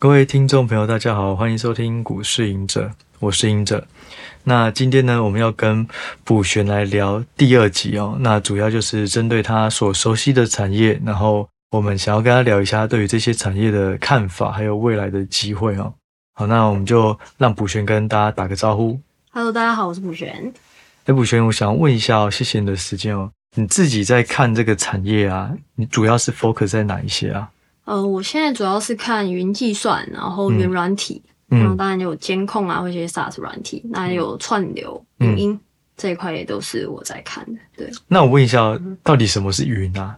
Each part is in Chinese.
各位听众朋友，大家好，欢迎收听股市赢者，我是赢者。那今天呢，我们要跟卜璇来聊第二集哦。那主要就是针对他所熟悉的产业，然后我们想要跟他聊一下对于这些产业的看法，还有未来的机会哦。好，那我们就让卜璇跟大家打个招呼。Hello，大家好，我是卜璇。哎，卜玄，我想问一下哦，谢谢你的时间哦。你自己在看这个产业啊，你主要是 focus 在哪一些啊？呃，我现在主要是看云计算，然后云软体，嗯、然后当然有监控啊，或一些 SaaS 软体，那有串流、影音、嗯、这一块也都是我在看的。对，那我问一下，到底什么是云啊？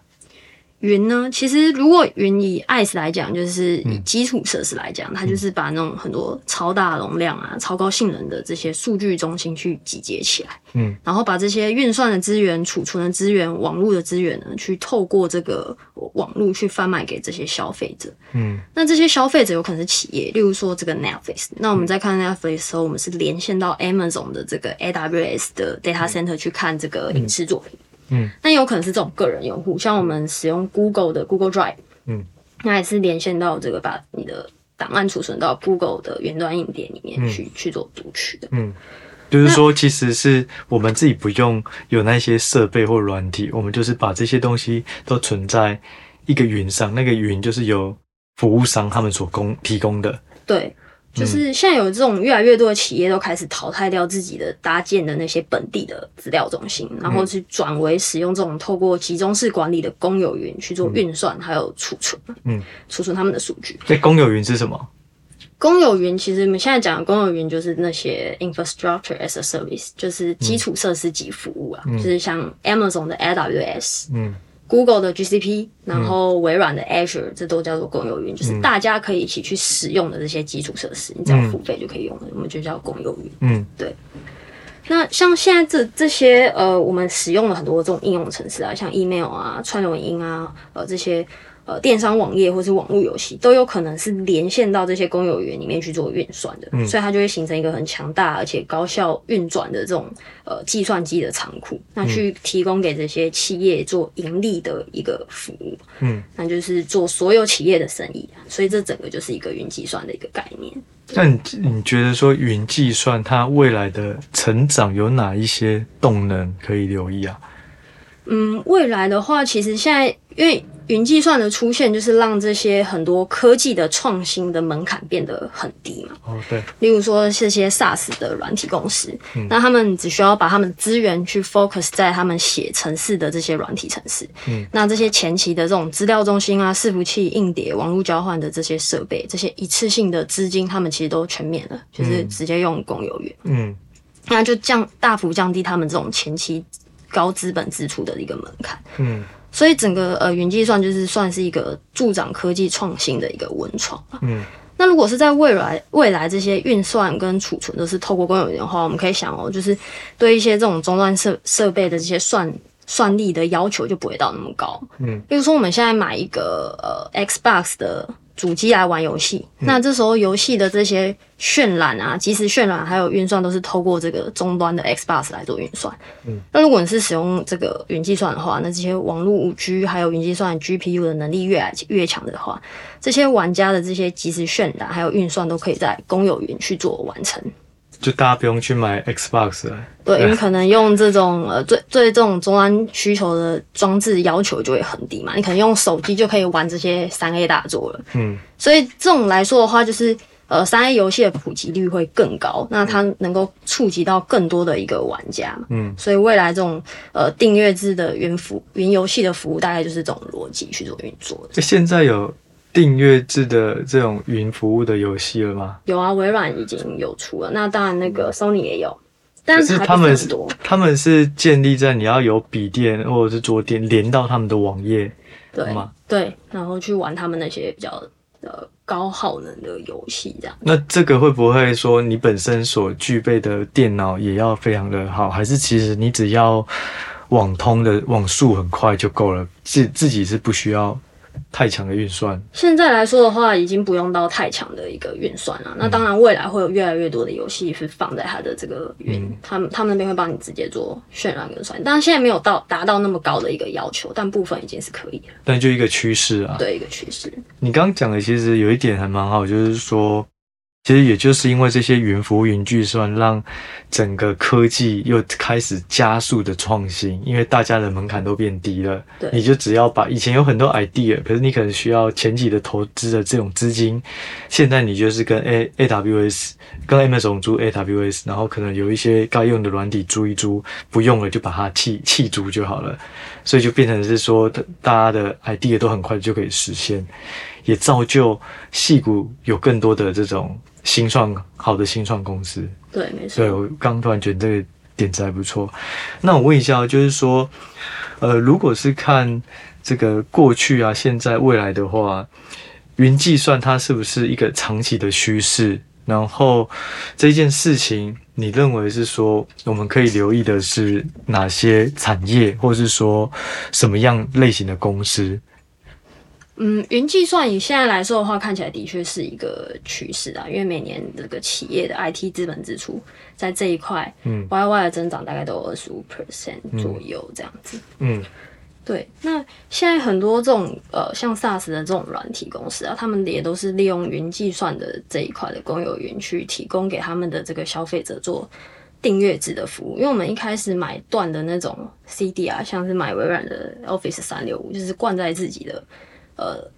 云呢？其实如果云以 ice 来讲，就是以基础设施来讲，嗯、它就是把那种很多超大容量啊、超高性能的这些数据中心去集结起来，嗯，然后把这些运算的资源、储存的资源、网络的资源呢，去透过这个网络去贩卖给这些消费者，嗯，那这些消费者有可能是企业，例如说这个 Netflix。那我们在看 Netflix 的时候，我们是连线到 Amazon 的这个 AWS 的 Data Center 去看这个影视作品。嗯嗯，那有可能是这种个人用户，像我们使用 Google 的 Google Drive，嗯，那也是连线到这个，把你的档案储存到 Google 的云端硬碟里面去、嗯、去做读取的。嗯，就是说，其实是我们自己不用有那些设备或软体，我们就是把这些东西都存在一个云上，那个云就是由服务商他们所供提供的。对。就是现在有这种越来越多的企业都开始淘汰掉自己的搭建的那些本地的资料中心，然后去转为使用这种透过集中式管理的公有云去做运算，还有储存，嗯，储存他们的数据。那公有云是什么？公有云其实我们现在讲的公有云就是那些 infrastructure as a service，就是基础设施及服务啊，就是像 Amazon 的 AWS，嗯。Google 的 GCP，然后微软的 Azure，嗯、这都叫做公有云，就是大家可以一起去使用的这些基础设施，嗯、你只要付费就可以用了，我们就叫公有云。嗯，对。那像现在这这些呃，我们使用了很多这种应用程式啊，像 email 啊、串流影音啊，呃这些。呃，电商网页或是网络游戏都有可能是连线到这些公有云里面去做运算的，嗯、所以它就会形成一个很强大而且高效运转的这种呃计算机的仓库，那去提供给这些企业做盈利的一个服务，嗯，那就是做所有企业的生意，所以这整个就是一个云计算的一个概念。那你你觉得说云计算它未来的成长有哪一些动能可以留意啊？嗯，未来的话，其实现在因为。云计算的出现，就是让这些很多科技的创新的门槛变得很低嘛。哦，对。例如说这些 SaaS 的软体公司，嗯、那他们只需要把他们资源去 focus 在他们写程式的这些软体程式。嗯。那这些前期的这种资料中心啊、伺服器、硬碟、网络交换的这些设备，这些一次性的资金，他们其实都全免了，就是直接用公有云。嗯。那就降大幅降低他们这种前期高资本支出的一个门槛。嗯。所以整个呃云计算就是算是一个助长科技创新的一个温床。嗯，那如果是在未来未来这些运算跟储存都是透过公有云的话，我们可以想哦，就是对一些这种终端设设备的这些算算力的要求就不会到那么高。嗯，比如说我们现在买一个呃 Xbox 的。主机来玩游戏，嗯、那这时候游戏的这些渲染啊、即时渲染还有运算都是透过这个终端的 Xbox 来做运算。嗯，那如果你是使用这个云计算的话，那这些网络五 G 还有云计算 GPU 的能力越来越强的话，这些玩家的这些即时渲染还有运算都可以在公有云去做完成。就大家不用去买 Xbox 了，对，你可能用这种呃，最最这种终端需求的装置要求就会很低嘛，你可能用手机就可以玩这些三 A 大作了，嗯，所以这种来说的话，就是呃三 A 游戏的普及率会更高，那它能够触及到更多的一个玩家，嗯，所以未来这种呃订阅制的云服云游戏的服务，大概就是这种逻辑去做运作的。现在有。订阅制的这种云服务的游戏了吗？有啊，微软已经有出了。那当然，那个 Sony 也有，但是他们是他们是建立在你要有笔电或者是桌电连到他们的网页，对吗？对，然后去玩他们那些比较呃高耗能的游戏这样。那这个会不会说你本身所具备的电脑也要非常的好，还是其实你只要网通的网速很快就够了？自自己是不需要太强的运算。现在来说的话，已经不用到太强的一个运算了。那当然，未来会有越来越多的游戏是放在它的这个云，嗯、他们他们那边会帮你直接做渲染跟算。但是，现在没有到达到那么高的一个要求，但部分已经是可以了。但就一个趋势啊，对，一个趋势。你刚刚讲的其实有一点还蛮好，就是说。其实也就是因为这些云服务、云计算，让整个科技又开始加速的创新。因为大家的门槛都变低了，对，你就只要把以前有很多 idea，可是你可能需要前期的投资的这种资金，现在你就是跟 A AWS 跟 Amazon 租 AWS，然后可能有一些该用的软体租一租，不用了就把它弃弃租就好了。所以就变成是说，大家的 idea 都很快就可以实现，也造就戏骨有更多的这种。新创好的新创公司，对，没错。对，我刚突然觉得这个点子还不错。那我问一下，就是说，呃，如果是看这个过去啊、现在、未来的话，云计算它是不是一个长期的趋势？然后这件事情，你认为是说我们可以留意的是哪些产业，或是说什么样类型的公司？嗯，云计算以现在来说的话，看起来的确是一个趋势啊。因为每年这个企业的 IT 资本支出在这一块，嗯，Y Y 的增长大概都有二十五 percent 左右这样子。嗯，对。那现在很多这种呃，像 SaaS 的这种软体公司啊，他们也都是利用云计算的这一块的公有云去提供给他们的这个消费者做订阅制的服务。因为我们一开始买断的那种 CD 啊，像是买微软的 Office 三六五，就是灌在自己的。呃，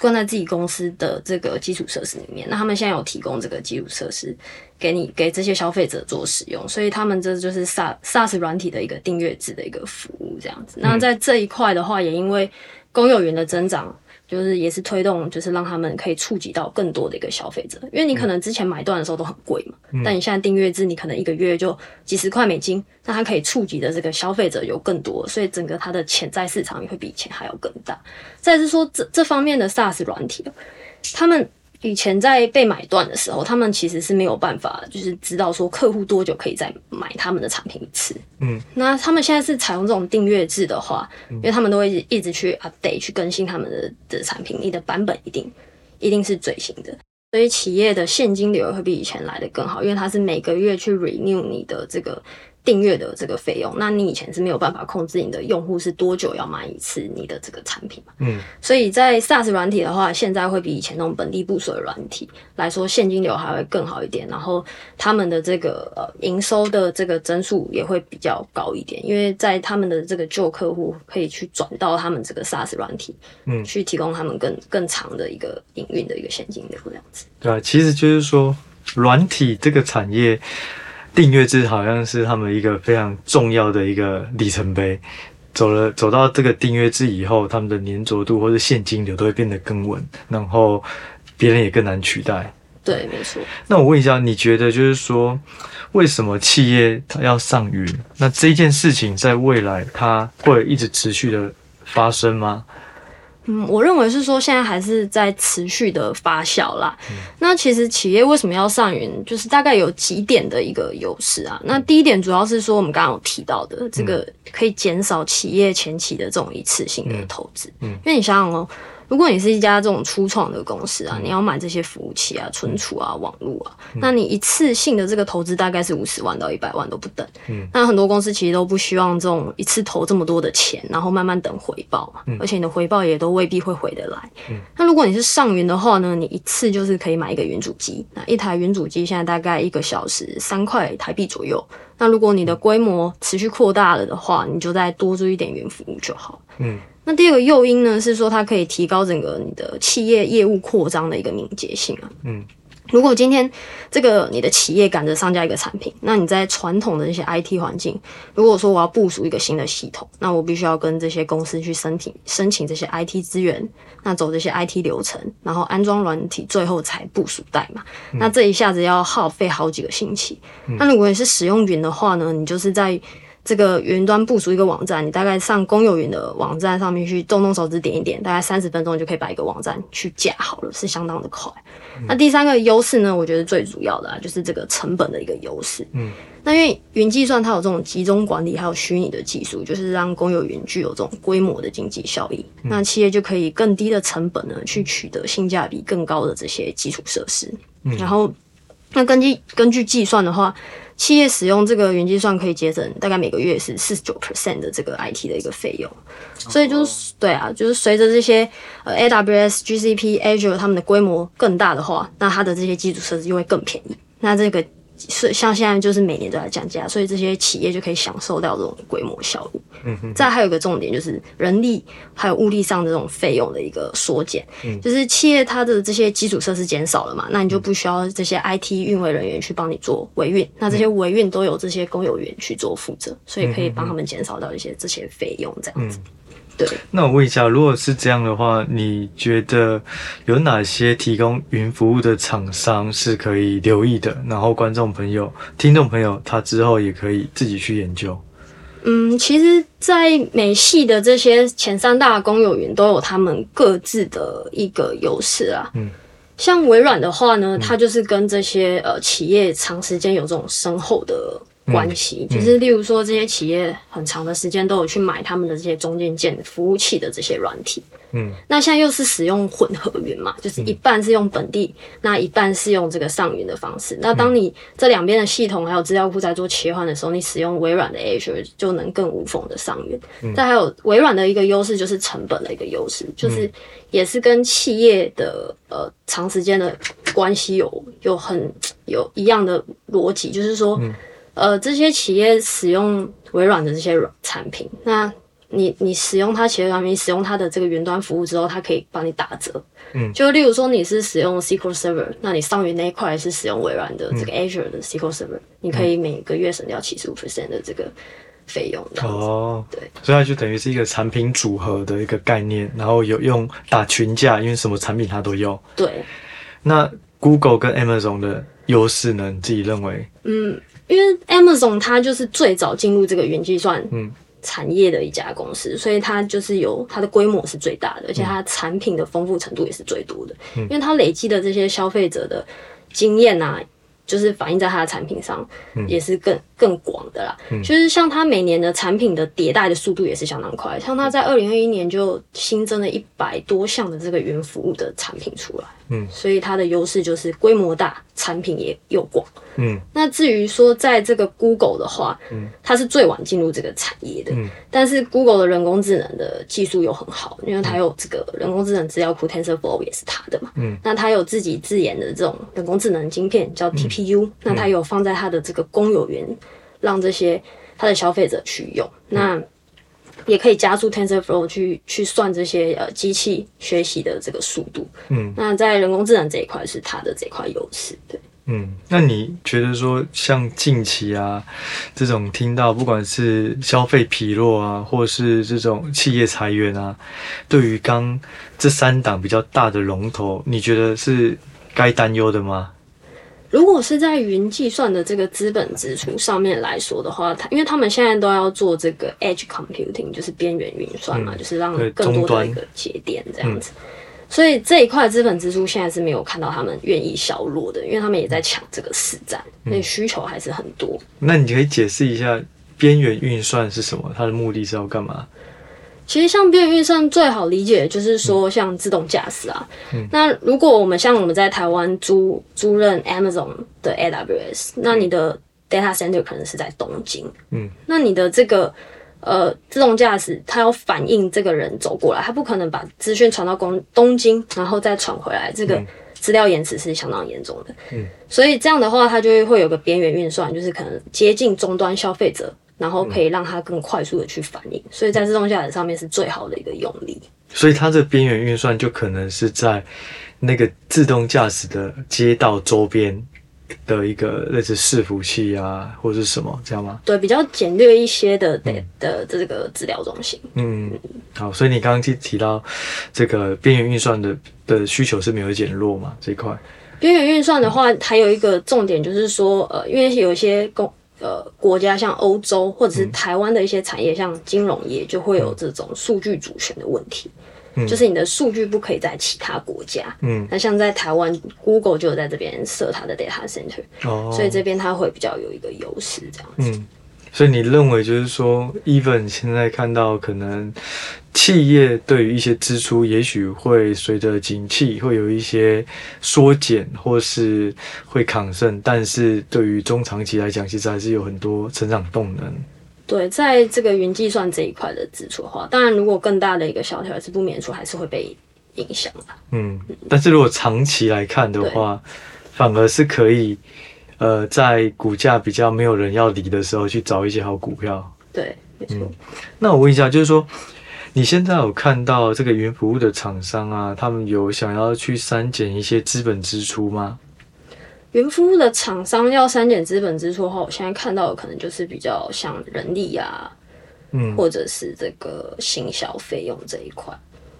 关在自己公司的这个基础设施里面，那他们现在有提供这个基础设施给你给这些消费者做使用，所以他们这就是 SaaS SaaS 软体的一个订阅制的一个服务这样子。那在这一块的话，也因为公有云的增长。就是也是推动，就是让他们可以触及到更多的一个消费者，因为你可能之前买断的时候都很贵嘛，嗯、但你现在订阅制，你可能一个月就几十块美金，那它可以触及的这个消费者有更多，所以整个它的潜在市场也会比以前还要更大。再是说这这方面的 SaaS 软体，他们。以前在被买断的时候，他们其实是没有办法，就是知道说客户多久可以再买他们的产品一次。嗯，那他们现在是采用这种订阅制的话，嗯、因为他们都会一直去 update 去更新他们的的产品，你的版本一定一定是最新的，所以企业的现金流会比以前来的更好，因为它是每个月去 renew 你的这个。订阅的这个费用，那你以前是没有办法控制你的用户是多久要买一次你的这个产品嘛？嗯，所以在 SaaS 软体的话，现在会比以前那种本地部署的软体来说，现金流还会更好一点，然后他们的这个呃营收的这个增速也会比较高一点，因为在他们的这个旧客户可以去转到他们这个 SaaS 软体，嗯，去提供他们更更长的一个营运的一个现金流这样子。对啊，其实就是说软体这个产业。订阅制好像是他们一个非常重要的一个里程碑，走了走到这个订阅制以后，他们的粘着度或者现金流都会变得更稳，然后别人也更难取代。对，没错。那我问一下，你觉得就是说，为什么企业它要上云？那这件事情在未来它会一直持续的发生吗？嗯，我认为是说现在还是在持续的发酵啦。嗯、那其实企业为什么要上云，就是大概有几点的一个优势啊。那第一点主要是说我们刚刚有提到的，这个可以减少企业前期的这种一次性的投资。嗯，因为你想想哦。如果你是一家这种初创的公司啊，你要买这些服务器啊、存储啊、网络啊，那你一次性的这个投资大概是五十万到一百万都不等。嗯，那很多公司其实都不希望这种一次投这么多的钱，然后慢慢等回报嘛。而且你的回报也都未必会回得来。嗯，那如果你是上云的话呢，你一次就是可以买一个云主机，那一台云主机现在大概一个小时三块台币左右。那如果你的规模持续扩大了的话，你就再多租一点云服务就好。嗯。那第二个诱因呢，是说它可以提高整个你的企业业务扩张的一个敏捷性啊。嗯，如果今天这个你的企业赶着上架一个产品，那你在传统的这些 IT 环境，如果说我要部署一个新的系统，那我必须要跟这些公司去申请申请这些 IT 资源，那走这些 IT 流程，然后安装软体，最后才部署代码。嗯、那这一下子要耗费好几个星期。嗯、那如果你是使用云的话呢，你就是在这个云端部署一个网站，你大概上公有云的网站上面去动动手指点一点，大概三十分钟就可以把一个网站去架好了，是相当的快。那第三个优势呢，我觉得最主要的啊，就是这个成本的一个优势。嗯，那因为云计算它有这种集中管理还有虚拟的技术，就是让公有云具有这种规模的经济效益。嗯、那企业就可以更低的成本呢，去取得性价比更高的这些基础设施。嗯，然后那根据根据计算的话。企业使用这个云计算可以节省大概每个月是四十九 percent 的这个 IT 的一个费用，所以就是对啊，就是随着这些呃 AWS、GCP、Azure 他们的规模更大的话，那它的这些基础设施就会更便宜。那这个。是像现在就是每年都在降价，所以这些企业就可以享受到这种规模效益。嗯哼。再还有一个重点就是人力还有物力上的这种费用的一个缩减。嗯。就是企业它的这些基础设施减少了嘛，那你就不需要这些 IT 运维人员去帮你做维运，那这些维运都有这些公有员去做负责，所以可以帮他们减少到一些这些费用这样子。嗯对，那我问一下，如果是这样的话，你觉得有哪些提供云服务的厂商是可以留意的？然后观众朋友、听众朋友，他之后也可以自己去研究。嗯，其实，在美系的这些前三大公有云都有他们各自的一个优势啊。嗯，像微软的话呢，它就是跟这些呃企业长时间有这种深厚的。关系就是，例如说，这些企业很长的时间都有去买他们的这些中间件服务器的这些软体。嗯，那现在又是使用混合云嘛，就是一半是用本地，那一半是用这个上云的方式。那当你这两边的系统还有资料库在做切换的时候，你使用微软的 Azure 就能更无缝的上云。嗯，再还有微软的一个优势就是成本的一个优势，就是也是跟企业的呃长时间的关系有有很有一样的逻辑，就是说。呃，这些企业使用微软的这些软产品，那你你使用它企业产品，使用它的这个云端服务之后，它可以帮你打折。嗯，就例如说你是使用 SQL Server，那你上云那一块是使用微软的这个 Azure 的 SQL Server，嗯，你可以每个月省掉七十五 percent 的这个费用。哦，对，所以它就等于是一个产品组合的一个概念，然后有用打群架，因为什么产品它都有。对。那 Google 跟 Amazon 的优势呢？你自己认为？嗯。因为 Amazon 它就是最早进入这个云计算产业的一家公司，嗯、所以它就是有它的规模是最大的，而且它产品的丰富程度也是最多的。嗯、因为它累积的这些消费者的经验啊，就是反映在它的产品上，也是更更广的啦。嗯、就是像它每年的产品的迭代的速度也是相当快，像它在二零二一年就新增了一百多项的这个云服务的产品出来。嗯，所以它的优势就是规模大，产品也又广。嗯，那至于说在这个 Google 的话，嗯，它是最晚进入这个产业的。嗯，但是 Google 的人工智能的技术又很好，因为它有这个人工智能资料库 TensorFlow 也是它的嘛。嗯，那它有自己自研的这种人工智能晶片叫 TPU，嗯，那它有放在它的这个公有云，让这些它的消费者去用。嗯，那也可以加速 TensorFlow 去去算这些呃机器学习的这个速度。嗯，那在人工智能这一块是它的这块优势。对，嗯，那你觉得说像近期啊这种听到不管是消费疲弱啊，或是这种企业裁员啊，对于刚这三档比较大的龙头，你觉得是该担忧的吗？如果是在云计算的这个资本支出上面来说的话，它因为他们现在都要做这个 edge computing，就是边缘运算嘛，嗯、就是让更多的一个节点这样子，嗯、所以这一块资本支出现在是没有看到他们愿意削弱的，因为他们也在抢这个市占，所以需求还是很多。那你可以解释一下边缘运算是什么？它的目的是要干嘛？其实像边缘运算最好理解，就是说像自动驾驶啊。嗯、那如果我们像我们在台湾租租任 Amazon 的 AWS，那你的 data center 可能是在东京。嗯，那你的这个呃自动驾驶，它要反映这个人走过来，它不可能把资讯传到东东京，然后再传回来，这个资料延迟是相当严重的。嗯，所以这样的话，它就会会有个边缘运算，就是可能接近终端消费者。然后可以让它更快速的去反应，所以在自动驾驶上面是最好的一个用力。所以它这边缘运算就可能是在那个自动驾驶的街道周边的一个类似伺服器啊，或者是什么这样吗？对，比较简略一些的的的这个资料中心。嗯，好，所以你刚刚提提到这个边缘运算的的需求是没有减弱嘛？这一块边缘运算的话，还有一个重点就是说，呃，因为有一些公。呃，国家像欧洲或者是台湾的一些产业，嗯、像金融业，就会有这种数据主权的问题。嗯、就是你的数据不可以在其他国家。嗯，那像在台湾，Google 就有在这边设它的 data center，哦，所以这边它会比较有一个优势，这样子。嗯，所以你认为就是说，even 现在看到可能企业对于一些支出，也许会随着景气会有一些缩减，或是会抗胜，但是对于中长期来讲，其实还是有很多成长动能。对，在这个云计算这一块的支出的话，当然如果更大的一个萧条是不免说还是会被影响的。嗯，但是如果长期来看的话，反而是可以，呃，在股价比较没有人要理的时候去找一些好股票。对，没错。嗯，那我问一下，就是说你现在有看到这个云服务的厂商啊，他们有想要去删减一些资本支出吗？云服务的厂商要删减资本支出的话，我现在看到的可能就是比较像人力啊，嗯，或者是这个行销费用这一块。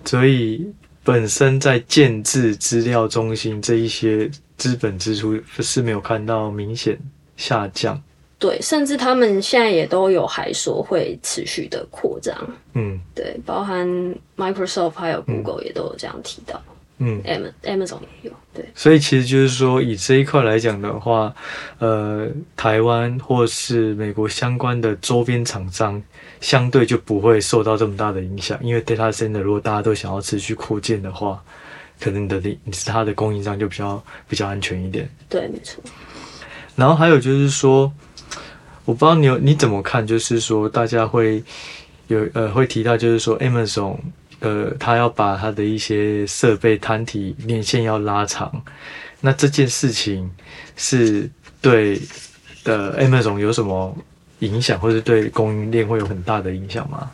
所以本身在建制资料中心这一些资本支出是没有看到明显下降。对，甚至他们现在也都有还说会持续的扩张。嗯，对，包含 Microsoft 还有 Google 也都有这样提到。嗯，Amazon 也有，对，所以其实就是说，以这一块来讲的话，呃，台湾或是美国相关的周边厂商，相对就不会受到这么大的影响，因为 data center 如果大家都想要持续扩建的话，可能你的你是它的供应商就比较比较安全一点。对，没错。然后还有就是说，我不知道你有你怎么看，就是说大家会有呃会提到，就是说 Amazon。呃，他要把他的一些设备摊体年限要拉长，那这件事情是对的 Amazon 有什么影响，或是对供应链会有很大的影响吗？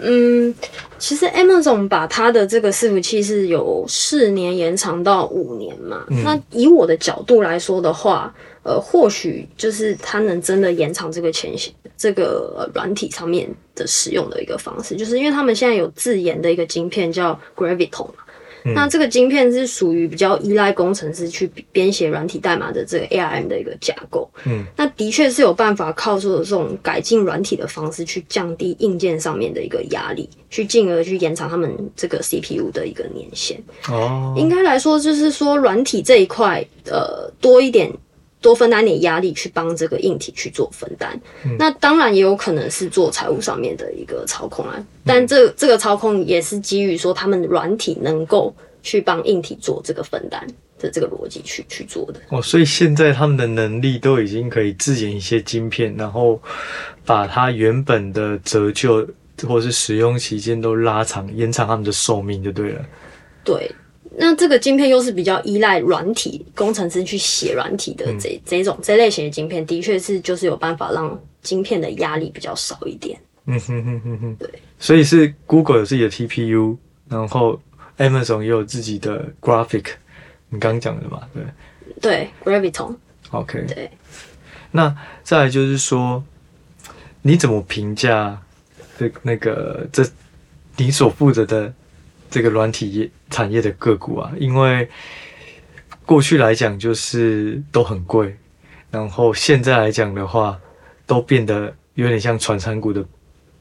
嗯，其实 Amazon 把它的这个伺服器是有四年延长到五年嘛。嗯。那以我的角度来说的话，呃，或许就是它能真的延长这个前行这个软体上面的使用的一个方式，就是因为他们现在有自研的一个晶片叫 Graviton。嗯、那这个晶片是属于比较依赖工程师去编写软体代码的这个 ARM 的一个架构。嗯，那的确是有办法靠出这种改进软体的方式去降低硬件上面的一个压力，去进而去延长他们这个 CPU 的一个年限。哦，应该来说就是说软体这一块，呃，多一点多分担点压力去帮这个硬体去做分担。嗯、那当然也有可能是做财务上面的一个操控啊。但这这个操控也是基于说他们软体能够去帮硬体做这个分担的这个逻辑去去做的哦，所以现在他们的能力都已经可以自研一些晶片，然后把它原本的折旧或是使用期间都拉长，延长他们的寿命就对了。对，那这个晶片又是比较依赖软体工程师去写软体的这、嗯、这种这类型的晶片，的确是就是有办法让晶片的压力比较少一点。嗯哼哼哼哼，对。所以是 Google 有自己的 TPU，然后 Amazon 也有自己的 Graphic，你刚刚讲的嘛？对，对，Graviton。OK。对。那再来就是说，你怎么评价这那个这你所负责的这个软体业产业的个股啊？因为过去来讲就是都很贵，然后现在来讲的话，都变得有点像传产股的。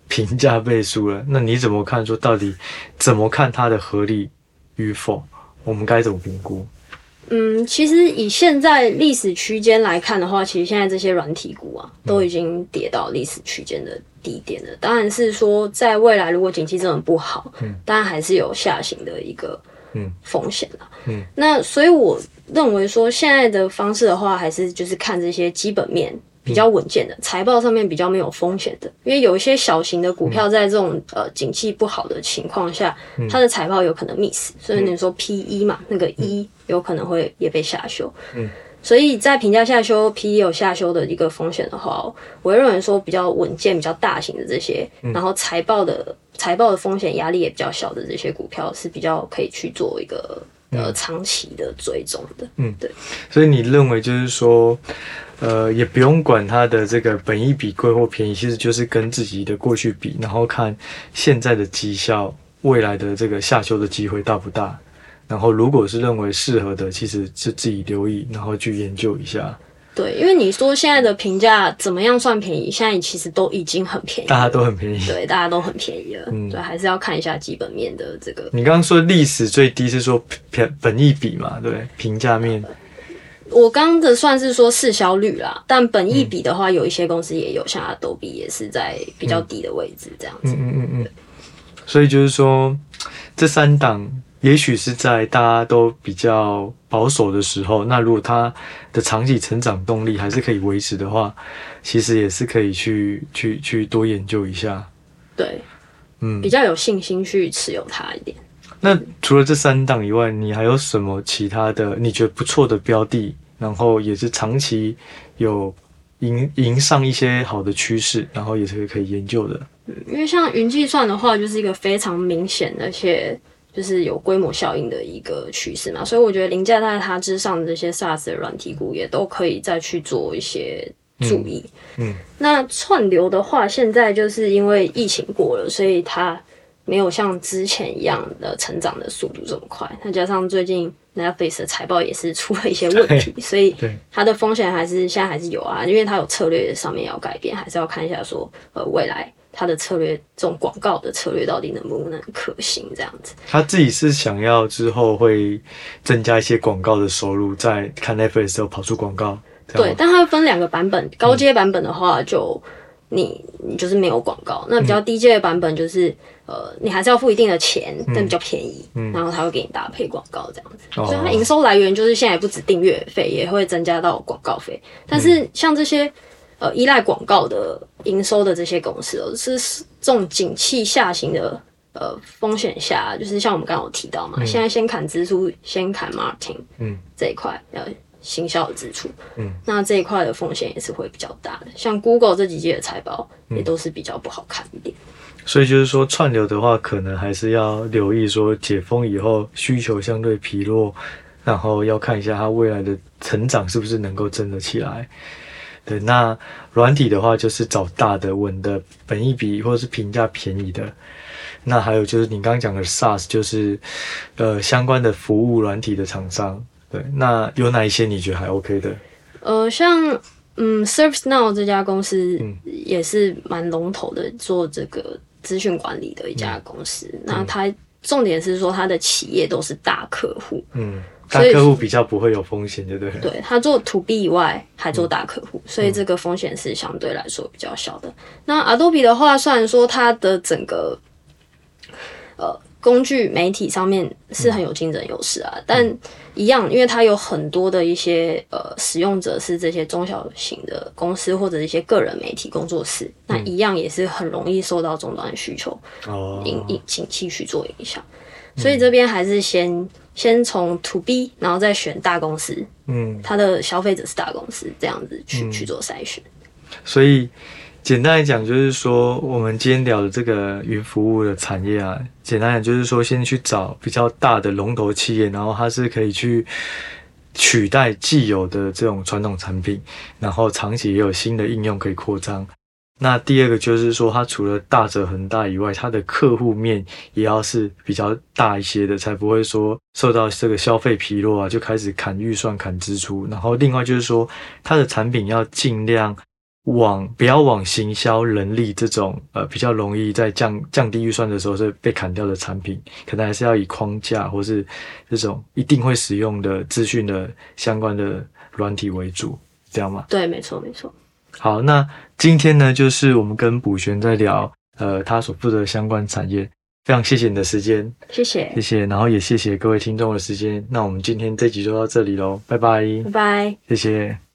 评价倍数了，那你怎么看？说到底怎么看它的合理与否？我们该怎么评估？嗯，其实以现在历史区间来看的话，其实现在这些软体股啊，都已经跌到历史区间的低点了。嗯、当然是说，在未来如果景气真的不好，嗯，当然还是有下行的一个嗯。风险了。嗯，那所以我认为说，现在的方式的话，还是就是看这些基本面。比较稳健的财报上面比较没有风险的，因为有一些小型的股票在这种呃景气不好的情况下，它的财报有可能 miss，所以你说 P E 嘛，那个 E 有可能会也被下修。嗯，所以在评价下修 P E 有下修的一个风险的话，我会认为说比较稳健、比较大型的这些，然后财报的财报的风险压力也比较小的这些股票是比较可以去做一个呃长期的追踪的。嗯，对。所以你认为就是说。呃，也不用管它的这个本益比贵或便宜，其实就是跟自己的过去比，然后看现在的绩效，未来的这个下修的机会大不大。然后如果是认为适合的，其实是自己留意，然后去研究一下。对，因为你说现在的评价怎么样算便宜？现在其实都已经很便宜，大家都很便宜，对，大家都很便宜了。嗯，对，还是要看一下基本面的这个。你刚刚说历史最低是说本本益比嘛？对，评价面。我刚刚的算是说市销率啦，但本益比的话，有一些公司也有，像 Adobe 也是在比较低的位置这样子。嗯嗯嗯嗯。所以就是说，这三档也许是在大家都比较保守的时候，那如果它的长期成长动力还是可以维持的话，其实也是可以去去去多研究一下。对，嗯，比较有信心去持有它一点。那除了这三档以外，你还有什么其他的你觉得不错的标的？然后也是长期有迎迎上一些好的趋势，然后也是可以研究的。因为像云计算的话，就是一个非常明显而且就是有规模效应的一个趋势嘛，所以我觉得凌驾在它之上的这些 SaaS 的软体股也都可以再去做一些注意。嗯，嗯，那串流的话，现在就是因为疫情过了，所以它。没有像之前一样的成长的速度这么快，再加上最近 Netflix 的财报也是出了一些问题，所以它的风险还是现在还是有啊，因为它有策略上面要改变，还是要看一下说，呃，未来它的策略这种广告的策略到底能不能可行这样子。他自己是想要之后会增加一些广告的收入，在看 Netflix 的时候跑出广告。对，但它会分两个版本，高阶版本的话就。嗯你你就是没有广告，那比较低阶的版本就是，嗯、呃，你还是要付一定的钱，但比较便宜，嗯、然后他会给你搭配广告这样子，嗯、所以它营收来源就是现在不止订阅费，也会增加到广告费。但是像这些呃依赖广告的营收的这些公司哦，是这种景气下行的呃风险下，就是像我们刚刚有提到嘛，嗯、现在先砍支出，先砍 marketing，嗯，这一块呃。行销的支出，嗯，那这一块的风险也是会比较大的。像 Google 这几季的财报也都是比较不好看一点。嗯，所以就是说串流的话，可能还是要留意说解封以后需求相对疲弱，然后要看一下它未来的成长是不是能够真的起来。对，那软体的话就是找大的、稳的、本益比或者是评价便宜的。那还有就是你刚刚讲的 SaaS，就是呃相关的服务软体的厂商。对，那有哪一些你觉得还 OK 的？呃，像嗯，ServiceNow 这家公司也是蛮龙头的，做这个资讯管理的一家公司。嗯、那它重点是说，它的企业都是大客户，嗯，大客户比较不会有风险，对不对？对，它做 To B 以外还做大客户，嗯、所以这个风险是相对来说比较小的。那 Adobe 的话，虽然说它的整个呃。工具媒体上面是很有竞争优势啊，嗯、但一样，因为它有很多的一些呃使用者是这些中小型的公司或者一些个人媒体工作室，嗯、那一样也是很容易受到终端需求引引景气去做影响，嗯、所以这边还是先先从 To B，然后再选大公司，嗯，它的消费者是大公司，这样子去、嗯、去做筛选，所以。简单来讲，就是说，我们今天聊的这个云服务的产业啊，简单讲就是说，先去找比较大的龙头企业，然后它是可以去取代既有的这种传统产品，然后长期也有新的应用可以扩张。那第二个就是说，它除了大者恒大以外，它的客户面也要是比较大一些的，才不会说受到这个消费疲弱啊，就开始砍预算、砍支出。然后另外就是说，它的产品要尽量。往不要往行销人力这种呃比较容易在降降低预算的时候是被砍掉的产品，可能还是要以框架或是这种一定会使用的资讯的相关的软体为主，这样吗？对，没错，没错。好，那今天呢，就是我们跟卜璇在聊呃他所负责的相关产业，非常谢谢你的时间，谢谢，谢谢，然后也谢谢各位听众的时间，那我们今天这集就到这里喽，拜拜，拜拜，谢谢。